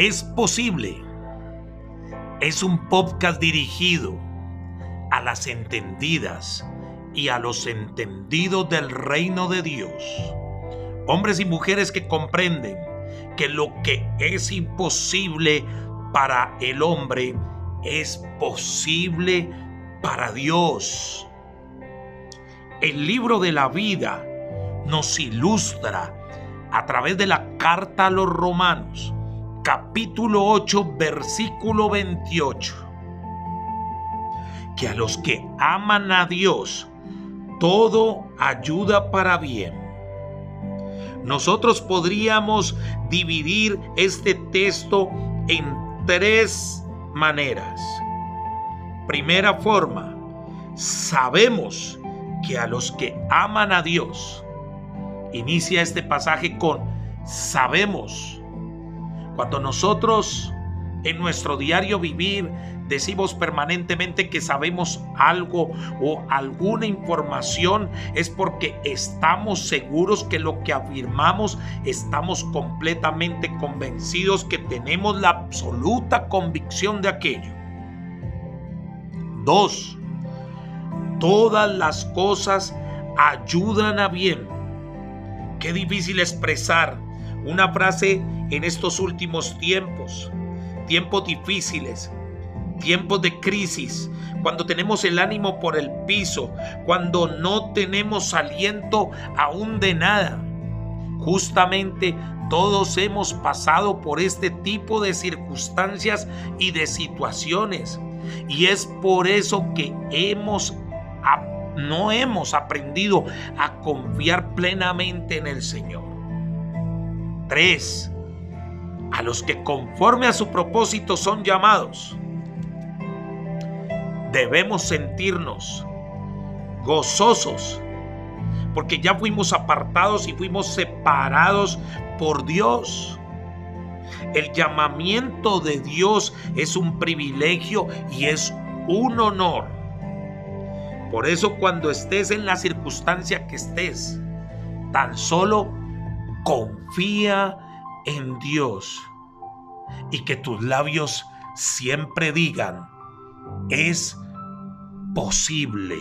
Es posible. Es un podcast dirigido a las entendidas y a los entendidos del reino de Dios. Hombres y mujeres que comprenden que lo que es imposible para el hombre es posible para Dios. El libro de la vida nos ilustra a través de la carta a los romanos, capítulo 8, versículo 28, que a los que aman a Dios, todo ayuda para bien. Nosotros podríamos dividir este texto en tres maneras. Primera forma, sabemos que a los que aman a Dios, inicia este pasaje con sabemos. Cuando nosotros en nuestro diario vivir decimos permanentemente que sabemos algo o alguna información, es porque estamos seguros que lo que afirmamos estamos completamente convencidos que tenemos la absoluta convicción de aquello. Dos, todas las cosas ayudan a bien. Qué difícil expresar una frase en estos últimos tiempos, tiempos difíciles, tiempos de crisis, cuando tenemos el ánimo por el piso, cuando no tenemos aliento aún de nada. Justamente todos hemos pasado por este tipo de circunstancias y de situaciones. Y es por eso que hemos no hemos aprendido a confiar plenamente en el Señor. 3. A los que conforme a su propósito son llamados debemos sentirnos gozosos porque ya fuimos apartados y fuimos separados por Dios. El llamamiento de Dios es un privilegio y es un honor. Por eso cuando estés en la circunstancia que estés, tan solo confía en Dios y que tus labios siempre digan, es posible.